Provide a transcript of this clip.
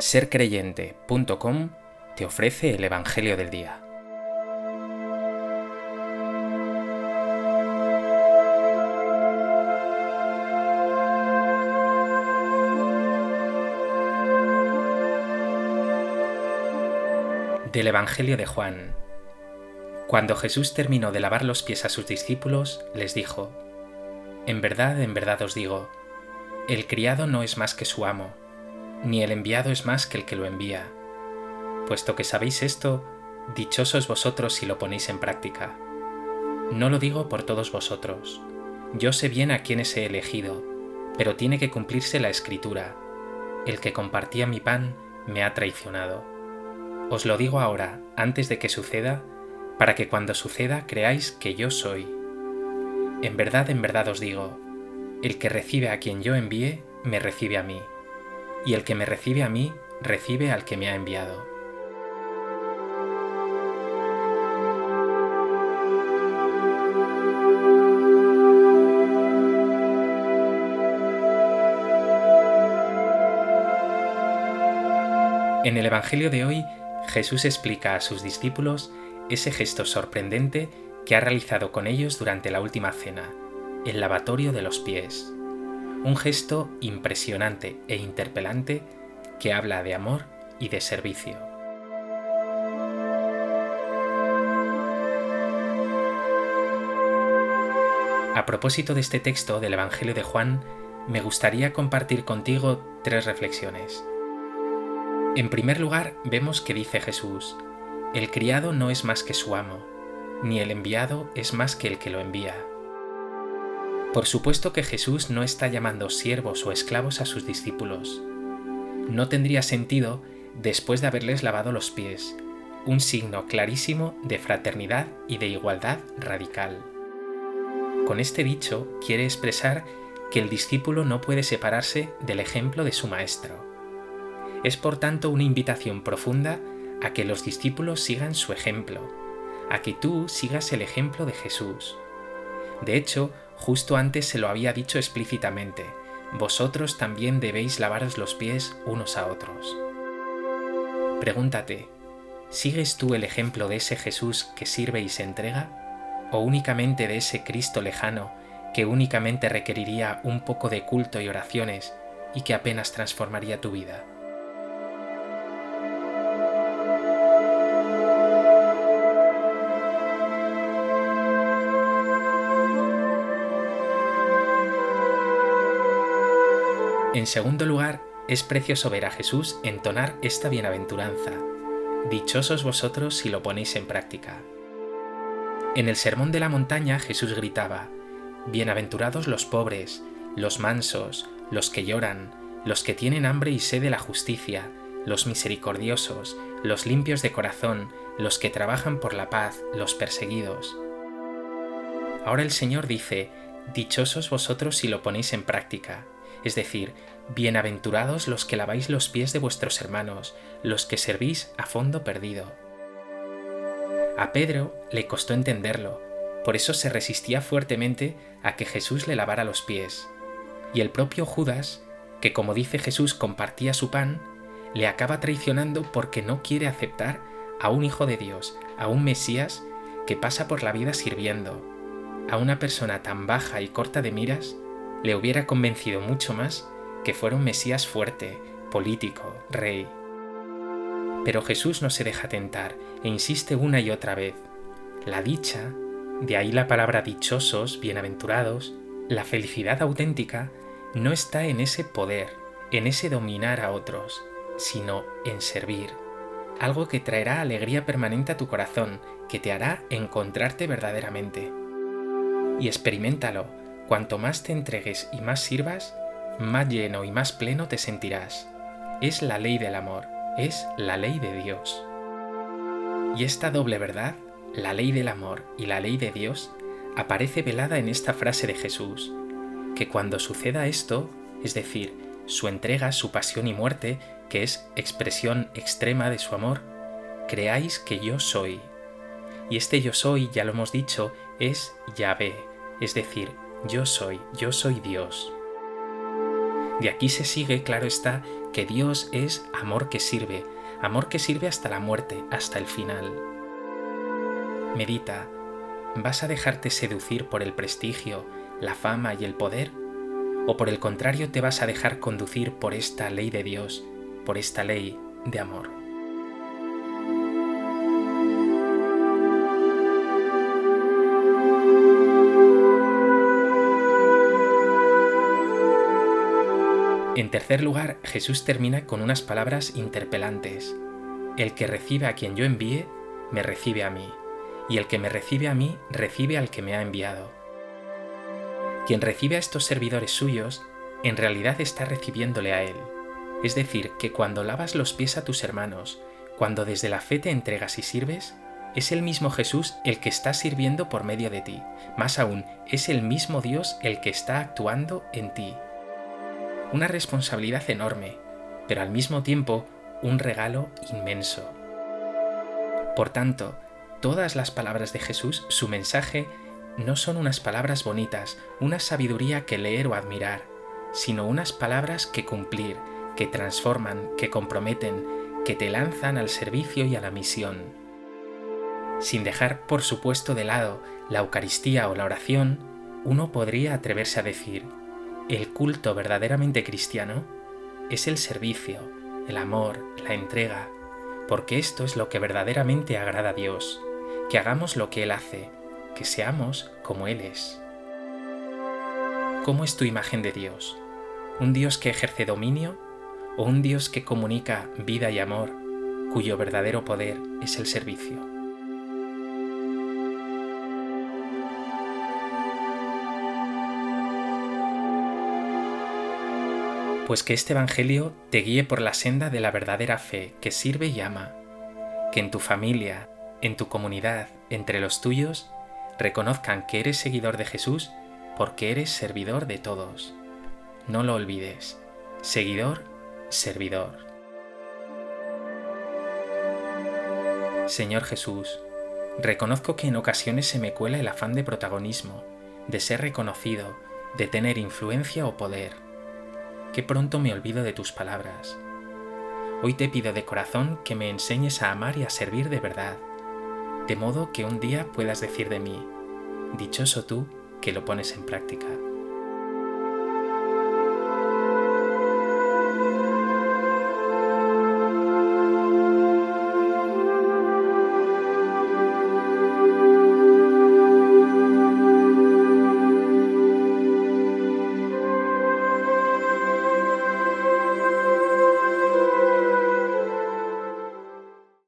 sercreyente.com te ofrece el Evangelio del Día. Del Evangelio de Juan. Cuando Jesús terminó de lavar los pies a sus discípulos, les dijo, En verdad, en verdad os digo, el criado no es más que su amo ni el enviado es más que el que lo envía. Puesto que sabéis esto, dichosos vosotros si lo ponéis en práctica. No lo digo por todos vosotros. Yo sé bien a quienes he elegido, pero tiene que cumplirse la escritura. El que compartía mi pan me ha traicionado. Os lo digo ahora, antes de que suceda, para que cuando suceda creáis que yo soy. En verdad, en verdad os digo, el que recibe a quien yo envíe, me recibe a mí y el que me recibe a mí, recibe al que me ha enviado. En el Evangelio de hoy, Jesús explica a sus discípulos ese gesto sorprendente que ha realizado con ellos durante la última cena, el lavatorio de los pies un gesto impresionante e interpelante que habla de amor y de servicio. A propósito de este texto del Evangelio de Juan, me gustaría compartir contigo tres reflexiones. En primer lugar, vemos que dice Jesús, el criado no es más que su amo, ni el enviado es más que el que lo envía. Por supuesto que Jesús no está llamando siervos o esclavos a sus discípulos. No tendría sentido después de haberles lavado los pies, un signo clarísimo de fraternidad y de igualdad radical. Con este dicho quiere expresar que el discípulo no puede separarse del ejemplo de su maestro. Es por tanto una invitación profunda a que los discípulos sigan su ejemplo, a que tú sigas el ejemplo de Jesús. De hecho, justo antes se lo había dicho explícitamente, vosotros también debéis lavaros los pies unos a otros. Pregúntate, ¿sigues tú el ejemplo de ese Jesús que sirve y se entrega? ¿O únicamente de ese Cristo lejano que únicamente requeriría un poco de culto y oraciones y que apenas transformaría tu vida? En segundo lugar, es precioso ver a Jesús entonar esta bienaventuranza. Dichosos vosotros si lo ponéis en práctica. En el Sermón de la Montaña Jesús gritaba, Bienaventurados los pobres, los mansos, los que lloran, los que tienen hambre y sed de la justicia, los misericordiosos, los limpios de corazón, los que trabajan por la paz, los perseguidos. Ahora el Señor dice, Dichosos vosotros si lo ponéis en práctica es decir, bienaventurados los que laváis los pies de vuestros hermanos, los que servís a fondo perdido. A Pedro le costó entenderlo, por eso se resistía fuertemente a que Jesús le lavara los pies. Y el propio Judas, que como dice Jesús compartía su pan, le acaba traicionando porque no quiere aceptar a un Hijo de Dios, a un Mesías que pasa por la vida sirviendo, a una persona tan baja y corta de miras le hubiera convencido mucho más que fuera un Mesías fuerte, político, rey. Pero Jesús no se deja tentar e insiste una y otra vez. La dicha, de ahí la palabra dichosos, bienaventurados, la felicidad auténtica, no está en ese poder, en ese dominar a otros, sino en servir. Algo que traerá alegría permanente a tu corazón, que te hará encontrarte verdaderamente. Y experimentalo, Cuanto más te entregues y más sirvas, más lleno y más pleno te sentirás. Es la ley del amor, es la ley de Dios. Y esta doble verdad, la ley del amor y la ley de Dios, aparece velada en esta frase de Jesús, que cuando suceda esto, es decir, su entrega, su pasión y muerte, que es expresión extrema de su amor, creáis que yo soy. Y este yo soy, ya lo hemos dicho, es Yahvé, es decir, yo soy, yo soy Dios. De aquí se sigue, claro está, que Dios es amor que sirve, amor que sirve hasta la muerte, hasta el final. Medita, ¿vas a dejarte seducir por el prestigio, la fama y el poder? ¿O por el contrario te vas a dejar conducir por esta ley de Dios, por esta ley de amor? En tercer lugar, Jesús termina con unas palabras interpelantes. El que recibe a quien yo envíe, me recibe a mí, y el que me recibe a mí, recibe al que me ha enviado. Quien recibe a estos servidores suyos, en realidad está recibiéndole a Él. Es decir, que cuando lavas los pies a tus hermanos, cuando desde la fe te entregas y sirves, es el mismo Jesús el que está sirviendo por medio de ti. Más aún, es el mismo Dios el que está actuando en ti una responsabilidad enorme, pero al mismo tiempo un regalo inmenso. Por tanto, todas las palabras de Jesús, su mensaje, no son unas palabras bonitas, una sabiduría que leer o admirar, sino unas palabras que cumplir, que transforman, que comprometen, que te lanzan al servicio y a la misión. Sin dejar, por supuesto, de lado la Eucaristía o la oración, uno podría atreverse a decir, el culto verdaderamente cristiano es el servicio, el amor, la entrega, porque esto es lo que verdaderamente agrada a Dios, que hagamos lo que Él hace, que seamos como Él es. ¿Cómo es tu imagen de Dios? ¿Un Dios que ejerce dominio o un Dios que comunica vida y amor, cuyo verdadero poder es el servicio? Pues que este Evangelio te guíe por la senda de la verdadera fe que sirve y ama, que en tu familia, en tu comunidad, entre los tuyos, reconozcan que eres seguidor de Jesús porque eres servidor de todos. No lo olvides, seguidor, servidor. Señor Jesús, reconozco que en ocasiones se me cuela el afán de protagonismo, de ser reconocido, de tener influencia o poder que pronto me olvido de tus palabras. Hoy te pido de corazón que me enseñes a amar y a servir de verdad, de modo que un día puedas decir de mí, dichoso tú que lo pones en práctica.